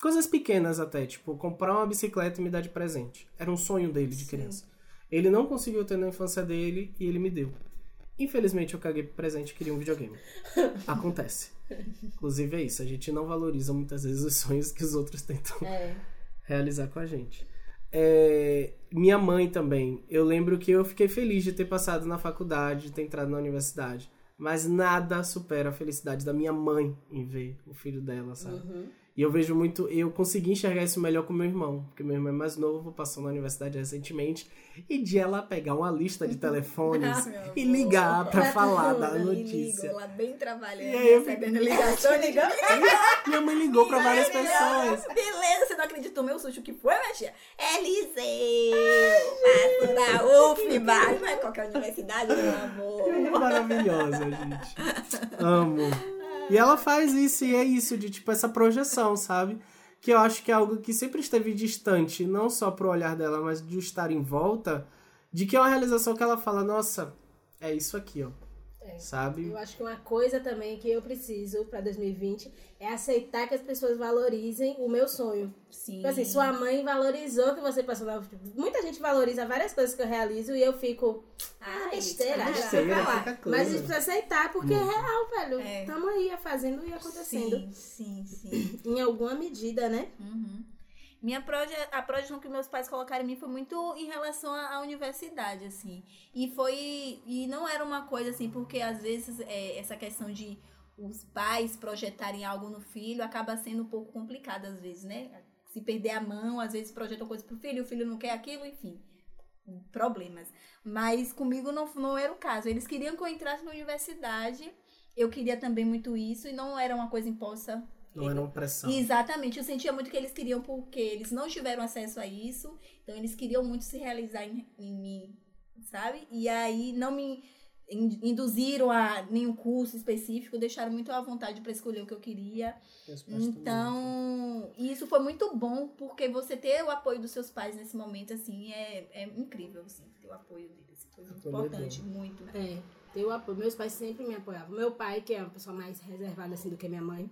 Coisas pequenas até, tipo, comprar uma bicicleta e me dar de presente. Era um sonho dele de criança. Ele não conseguiu ter na infância dele e ele me deu. Infelizmente eu caguei pro presente e queria um videogame. Acontece. Inclusive é isso, a gente não valoriza muitas vezes os sonhos que os outros tentam É. realizar com a gente. É, minha mãe também. Eu lembro que eu fiquei feliz de ter passado na faculdade, de ter entrado na universidade. Mas nada supera a felicidade da minha mãe em ver o filho dela, sabe? Uhum. E eu vejo muito, eu consegui enxergar isso melhor com meu irmão, porque meu irmão é mais novo, passou na universidade recentemente, e de ela pegar uma lista de telefones Ah, e ligar pra Pra falar da notícia. Lá bem trabalhando, E aí eu recebendo ligação, ligando. Minha mãe ligou pra várias pessoas. Beleza, você não acreditou meu susto. Que foi, minha tia? Eliseu, da UFBA. Não é qualquer universidade, meu amor. Maravilhosa, gente. Amo. E ela faz isso, e é isso, de tipo, essa projeção, sabe? Que eu acho que é algo que sempre esteve distante, não só pro olhar dela, mas de estar em volta, de que é uma realização que ela fala, nossa, é isso aqui, ó. É. Sabe? Eu acho que uma coisa também que eu preciso pra 2020 é aceitar que as pessoas valorizem o meu sonho. Sim. Tipo assim, sua mãe valorizou que você passou na Muita gente valoriza várias coisas que eu realizo e eu fico. Ah, besteira, besteira, fica. Mas a gente precisa aceitar porque é real, velho. É. Tamo aí fazendo e acontecendo. Sim, sim, sim. Em alguma medida, né? Uhum. Minha proje a projeção que meus pais colocaram em mim foi muito em relação à universidade, assim. E foi. E não era uma coisa assim, porque às vezes é, essa questão de os pais projetarem algo no filho acaba sendo um pouco complicado, às vezes, né? Se perder a mão, às vezes projetam coisa pro filho, o filho não quer aquilo, enfim. problemas. Mas comigo não, não era o caso. Eles queriam que eu entrasse na universidade. Eu queria também muito isso e não era uma coisa imposta. Não era uma pressão. Exatamente. Eu sentia muito que eles queriam porque eles não tiveram acesso a isso. Então eles queriam muito se realizar em, em mim, sabe? E aí não me in- induziram a nenhum curso específico, deixaram muito à vontade para escolher o que eu queria. Então, isso foi muito bom, porque você ter o apoio dos seus pais nesse momento, assim, é, é incrível, assim, ter o apoio deles. Foi muito Acolhedor. importante, muito. É, eu apoio. Meus pais sempre me apoiavam. Meu pai, que é uma pessoa mais reservada assim do que minha mãe,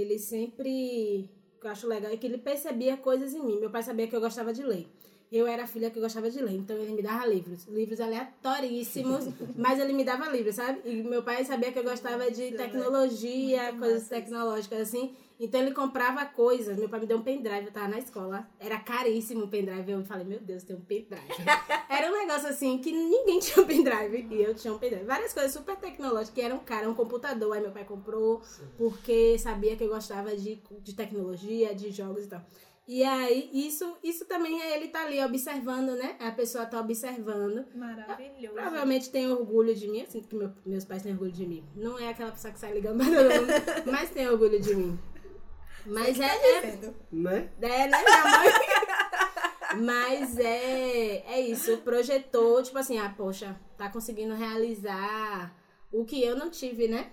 ele sempre. O que eu acho legal é que ele percebia coisas em mim. Meu pai sabia que eu gostava de ler. Eu era a filha que gostava de ler, então ele me dava livros. Livros aleatoríssimos, mas ele me dava livros, sabe? E meu pai sabia que eu gostava de tecnologia, coisas tecnológicas assim. Então ele comprava coisas. Meu pai me deu um pendrive, eu tava na escola. Era caríssimo o pendrive. Eu falei, meu Deus, tem um pendrive. Era um negócio assim que ninguém tinha um pendrive. E eu tinha um pendrive. Várias coisas super tecnológicas, que era um cara, um computador. Aí meu pai comprou porque sabia que eu gostava de, de tecnologia, de jogos e tal. E aí, isso, isso também é ele tá ali observando, né? A pessoa tá observando. Maravilhoso. Provavelmente tem orgulho de mim, assim que meu- meus pais têm orgulho de mim. Não é aquela pessoa que sai ligando pra todo mundo, mas tem orgulho de mim. Mas é, é, Né? é, né, minha mãe? Mas é, é isso, projetou, tipo assim, ah, poxa, tá conseguindo realizar o que eu não tive, né?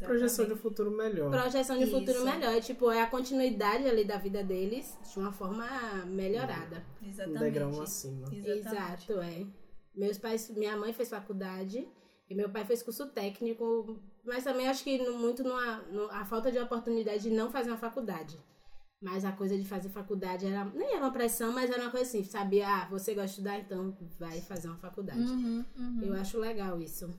Projeção de um futuro melhor. Projeção de Isso. futuro melhor. Tipo, é a continuidade ali da vida deles de uma forma melhorada. Um Exatamente. degrau acima. Exatamente. Exato, é. Meus pais, minha mãe fez faculdade e meu pai fez curso técnico, mas também acho que muito numa, no- a falta de oportunidade de não fazer uma faculdade. Mas a coisa de fazer faculdade era nem era uma pressão, mas era uma coisa assim, sabia, ah, você gosta de estudar, então vai fazer uma faculdade. Uhum, uhum. Eu acho legal isso.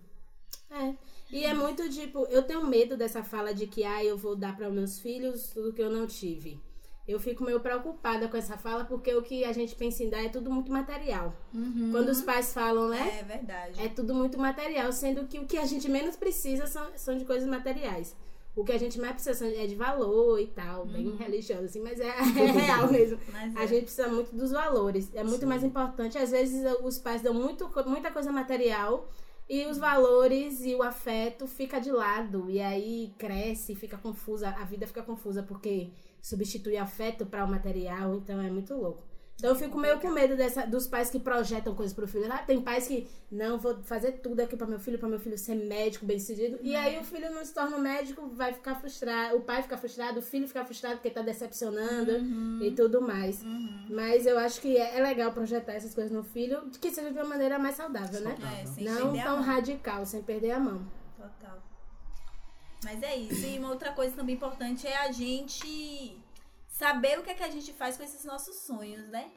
É. E é muito tipo, eu tenho medo dessa fala de que ah, eu vou dar para meus filhos tudo que eu não tive. Eu fico meio preocupada com essa fala porque o que a gente pensa em dar é tudo muito material. Uhum. Quando os pais falam, né? É verdade. É tudo muito material, sendo que o que a gente menos precisa são, são de coisas materiais. O que a gente mais precisa é de valor e tal, bem religioso, assim, mas é, é real mesmo. Mas A é. gente precisa muito dos valores. É muito Sim. mais importante. Às vezes os pais dão muito, muita coisa material e os valores e o afeto fica de lado. E aí cresce, fica confusa, a vida fica confusa porque substitui afeto para o material, então é muito louco. Então eu fico meio com medo dessa, dos pais que projetam coisas pro filho. Ah, tem pais que não vou fazer tudo aqui para meu filho, para meu filho ser médico, bem sucedido. E aí o filho não se torna um médico, vai ficar frustrado, o pai fica frustrado, o filho fica frustrado porque tá decepcionando e tudo mais. Mas eu acho que é, é legal projetar essas coisas no filho, que seja de uma maneira mais saudável, né? É, sem Não perder a tão radical, sem perder a mão. Total. Mas é isso. E uma outra coisa também importante é a gente saber o que é que a gente faz com esses nossos sonhos, né?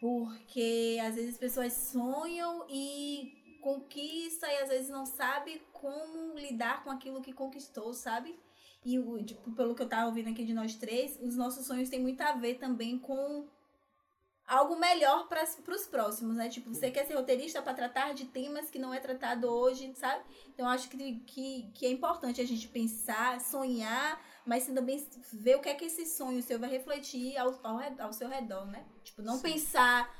Porque às vezes as pessoas sonham e conquista e às vezes não sabe como lidar com aquilo que conquistou, sabe? E tipo, pelo que eu tava ouvindo aqui de nós três, os nossos sonhos têm muito a ver também com algo melhor para os próximos, né? Tipo, você quer ser roteirista para tratar de temas que não é tratado hoje, sabe? Então, acho que, que, que é importante a gente pensar, sonhar, mas também ver o que é que esse sonho seu vai refletir ao, ao, ao seu redor, né? Tipo, não pensar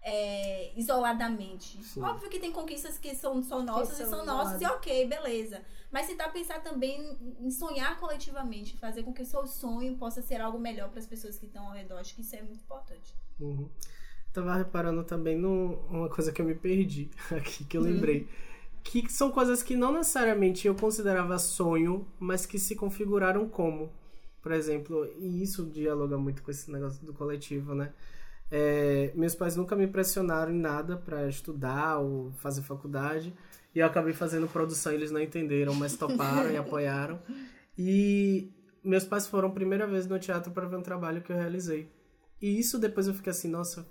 é, isoladamente. Sim. Óbvio que tem conquistas que são só nossas e são são nossas, e ok, beleza. Mas tentar pensar também em sonhar coletivamente, fazer com que o seu sonho possa ser algo melhor para as pessoas que estão ao redor. Acho que isso é muito importante. Uhum. Tava reparando também numa coisa que eu me perdi aqui, que eu lembrei. Que são coisas que não necessariamente eu considerava sonho, mas que se configuraram como. Por exemplo, e isso dialoga muito com esse negócio do coletivo, né? É, meus pais nunca me pressionaram em nada pra estudar ou fazer faculdade. E eu acabei fazendo produção, eles não entenderam, mas toparam e apoiaram. E meus pais foram a primeira vez no teatro para ver um trabalho que eu realizei. E isso depois eu fiquei assim, nossa,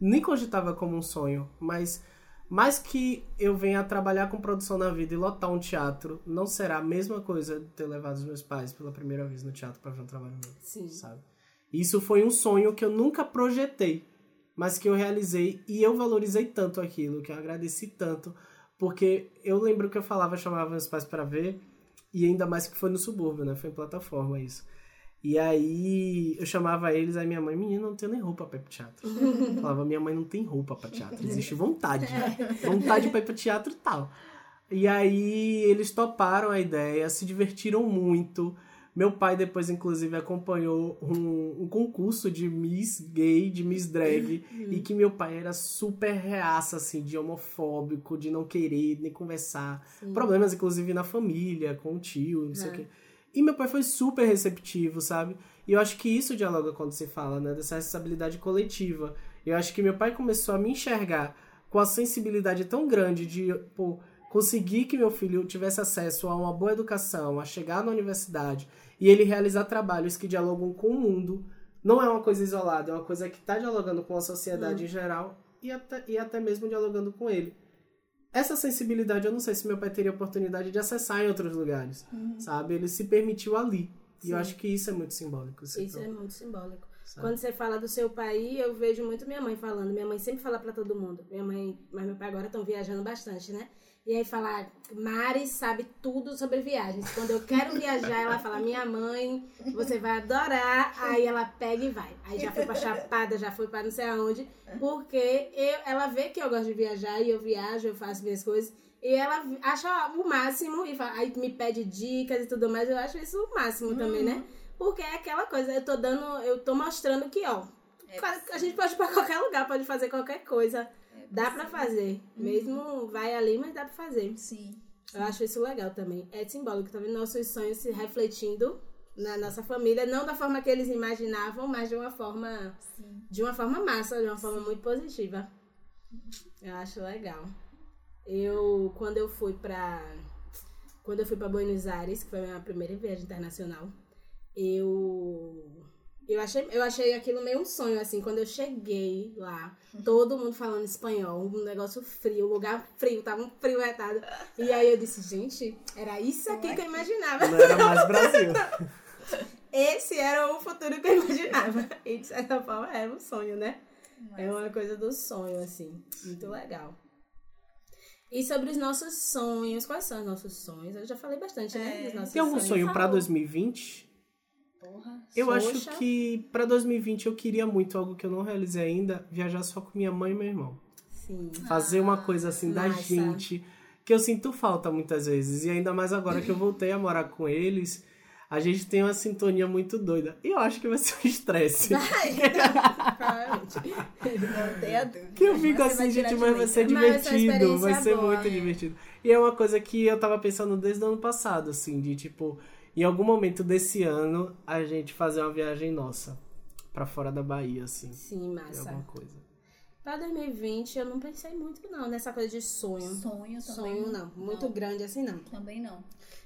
nem cogitava como um sonho, mas mais que eu venha trabalhar com produção na vida e lotar um teatro, não será a mesma coisa de ter levado os meus pais pela primeira vez no teatro para ver um trabalho meu, Sim. sabe? Isso foi um sonho que eu nunca projetei, mas que eu realizei e eu valorizei tanto aquilo, que eu agradeci tanto, porque eu lembro que eu falava, chamava meus pais para ver, e ainda mais que foi no subúrbio, né? Foi em plataforma isso. E aí eu chamava eles, aí minha mãe, menina, não tenho nem roupa pra ir pro teatro. Falava, minha mãe não tem roupa pra teatro, existe vontade. Vontade pra ir pro teatro e tal. E aí eles toparam a ideia, se divertiram muito. Meu pai depois, inclusive, acompanhou um, um concurso de Miss Gay, de Miss Drag, e que meu pai era super reaça, assim, de homofóbico, de não querer nem conversar. Problemas, inclusive, na família, com o tio, não sei o É. quê. E meu pai foi super receptivo, sabe? E eu acho que isso dialoga quando se fala, né? Dessa responsabilidade coletiva. Eu acho que meu pai começou a me enxergar com a sensibilidade tão grande de, pô, conseguir que meu filho tivesse acesso a uma boa educação, a chegar na universidade e ele realizar trabalhos que dialogam com o mundo. Não é uma coisa isolada, é uma coisa que está dialogando com a sociedade em geral e até, e até mesmo dialogando com ele. Essa sensibilidade eu não sei se meu pai teria oportunidade de acessar em outros lugares, sabe? Ele se permitiu ali. E eu Sim. acho que isso é muito simbólico. Isso é muito simbólico. sabe? Quando você fala do seu pai, eu vejo muito minha mãe falando. Minha mãe sempre fala pra todo mundo. Minha mãe, mas meu pai agora estão viajando bastante, né? E aí fala, Mari sabe tudo sobre viagens. Quando eu quero viajar, ela fala, minha mãe, você vai adorar. Aí ela pega e vai. Aí já foi pra Chapada, já foi pra não sei aonde. Porque eu, ela vê que eu gosto de viajar e eu viajo, eu faço minhas coisas. E ela acha o máximo e fala, aí me pede dicas e tudo mais. Eu acho isso o máximo também, né? Porque é aquela coisa, eu tô dando, eu tô mostrando que, ó, a gente pode ir pra qualquer lugar, pode fazer qualquer coisa. Dá pra fazer. Mesmo vai ali, mas dá pra fazer. Sim. Eu acho isso legal também. É simbólico, tá vendo? Nossos sonhos se refletindo na nossa família, não da forma que eles imaginavam, mas de uma forma Sim. de uma forma massa, de uma forma muito positiva. Eu acho legal. Eu quando eu fui pra quando eu fui para Buenos Aires, que foi a minha primeira viagem internacional, eu eu achei, eu achei aquilo meio um sonho, assim, quando eu cheguei lá, todo mundo falando espanhol, um negócio frio, lugar frio, tava um frio retado. E aí eu disse, gente, era isso aqui que eu imaginava. Não era mais Brasil. Esse era o futuro que eu imaginava. E de certa forma era um sonho, né? É uma coisa do sonho, assim. Muito legal. E sobre os nossos sonhos, quais são os nossos sonhos? Eu já falei bastante, né? É. Dos nossos Tem algum sonhos. sonho pra Falou. 2020? Porra. Eu Poxa. acho que pra 2020 eu queria muito algo que eu não realizei ainda, viajar só com minha mãe e meu irmão. Sim. Fazer uma coisa assim da massa. gente, que eu sinto falta muitas vezes. E ainda mais agora que eu voltei a morar com eles, a gente tem uma sintonia muito doida. E eu acho que vai ser um estresse. Provavelmente. Não tenha dúvida. Que eu fico assim, gente, de mas vai ser. Mas vai ser uma divertido, vai ser boa, muito é. divertido. E é uma coisa que eu tava pensando desde o ano passado, assim, de tipo, em algum momento desse ano, a gente fazer uma viagem nossa pra fora da Bahia, assim. Sim, massa. alguma coisa. Pra 2020 eu não pensei muito, não, nessa coisa de sonho. Sonho também. Sonho não, muito Não. grande assim não. Também não.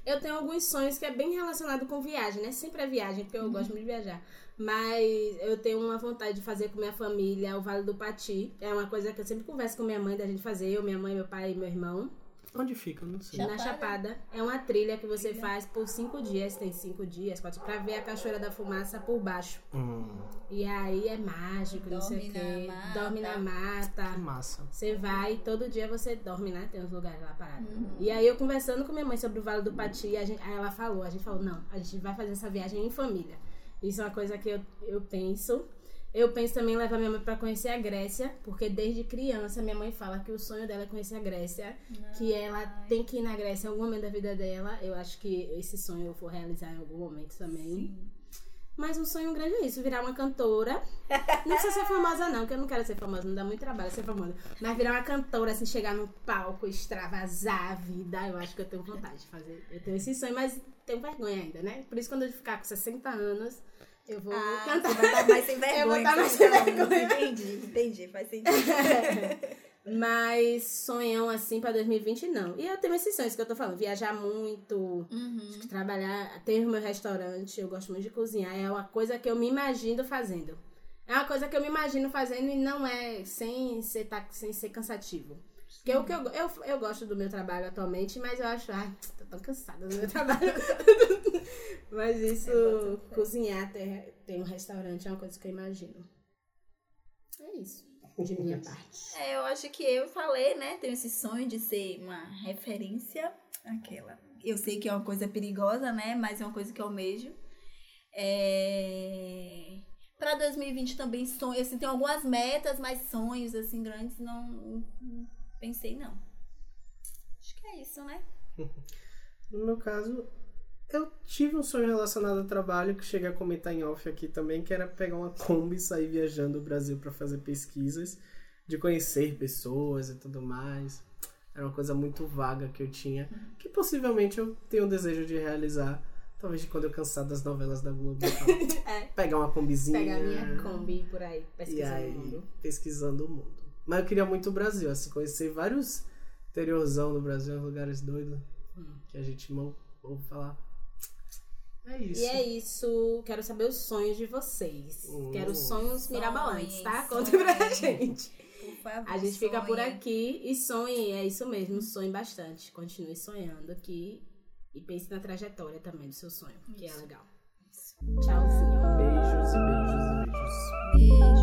Eu tenho alguns sonhos que é bem relacionado com viagem, né? Sempre é viagem, porque eu gosto muito de viajar. Mas eu tenho uma vontade de fazer com minha família o Vale do Pati. É uma coisa que eu sempre converso com minha mãe da gente fazer, eu, minha mãe, meu pai e meu irmão. Onde fica? Não sei. Na Chapada. É uma trilha que você faz por cinco dias, tem cinco dias, quatro, pra ver a Cachoeira da Fumaça por baixo. Hum, E aí é mágico, não sei o Dorme na quê. mata. Dorme na mata. que massa. Você vai, todo dia você dorme, né? Tem uns lugares lá parados. Uhum. E aí eu conversando com minha mãe sobre o Vale do Pati, a gente, aí ela falou, a gente falou, não, a gente vai fazer essa viagem em família. Isso é uma coisa que eu, eu penso. Eu penso também em levar minha mãe pra conhecer a Grécia, porque desde criança minha mãe fala que o sonho dela é conhecer a Grécia, que ela tem que ir na Grécia em algum momento da vida dela. Eu acho que esse sonho eu vou realizar em algum momento também. Mas um sonho grande é isso, virar uma cantora. Não precisa ser famosa, não, que eu não quero ser famosa, não dá muito trabalho ser famosa. Mas virar uma cantora, assim, chegar no palco, extravasar a vida, eu acho que eu tenho vontade de fazer. Eu tenho esse sonho, mas tenho vergonha ainda, né? Por isso, quando eu ficar com 60 anos, eu vou Ah, cantar. você vai estar mais sem vergonha. Eu vou estar mais sem vergonha. Entendi, entendi. Faz sentido. Mas sonhão assim pra 2020, não. E eu tenho esses sonhos que eu tô falando, viajar muito, Uhum. trabalhar, ter o meu restaurante, eu gosto muito de cozinhar, é uma coisa que eu me imagino fazendo. É uma coisa que eu me imagino fazendo e não é sem ser, tá, sem ser cansativo. Porque o que eu, eu, eu gosto do meu trabalho atualmente, mas eu acho, ai, tô tão cansada do meu trabalho. mas isso, Eu boto fé. cozinhar, ter, ter um restaurante é uma coisa que eu imagino. É isso, de minha parte. É, eu acho que eu falei, né? Tenho esse sonho de ser uma referência. Aquela. Eu sei que é uma coisa perigosa, né? Mas é uma coisa que eu almejo. É... Pra 2020 também sonho, assim, tem algumas metas, mas sonhos, assim, grandes, não, não pensei, não. Acho que é isso, né? No meu caso, eu tive um sonho relacionado ao trabalho que cheguei a comentar em off aqui também, que era pegar uma Kombi e sair viajando o Brasil para fazer pesquisas, de conhecer pessoas e tudo mais. Era uma coisa muito vaga que eu tinha, que possivelmente eu tenho o desejo de realizar, talvez de quando eu cansar das novelas da Globo. É. Pegar uma combizinha. Pegar minha Kombi por aí, E pesquisando aí, o mundo. pesquisando o mundo. Mas eu queria muito o Brasil, assim, conhecer vários interiorzão do Brasil, lugares doidos Hum. que a gente mal ouve falar. É isso. E é isso. Quero saber os sonhos de vocês. Hum. Quero sonhos mirabolantes, tá? Conta pra gente. Por favor, A gente fica por aqui e sonhe. É isso mesmo, sonhe bastante. Continue sonhando aqui. E pense na trajetória também do seu sonho, que é legal. Tchauzinho. Beijos e beijos.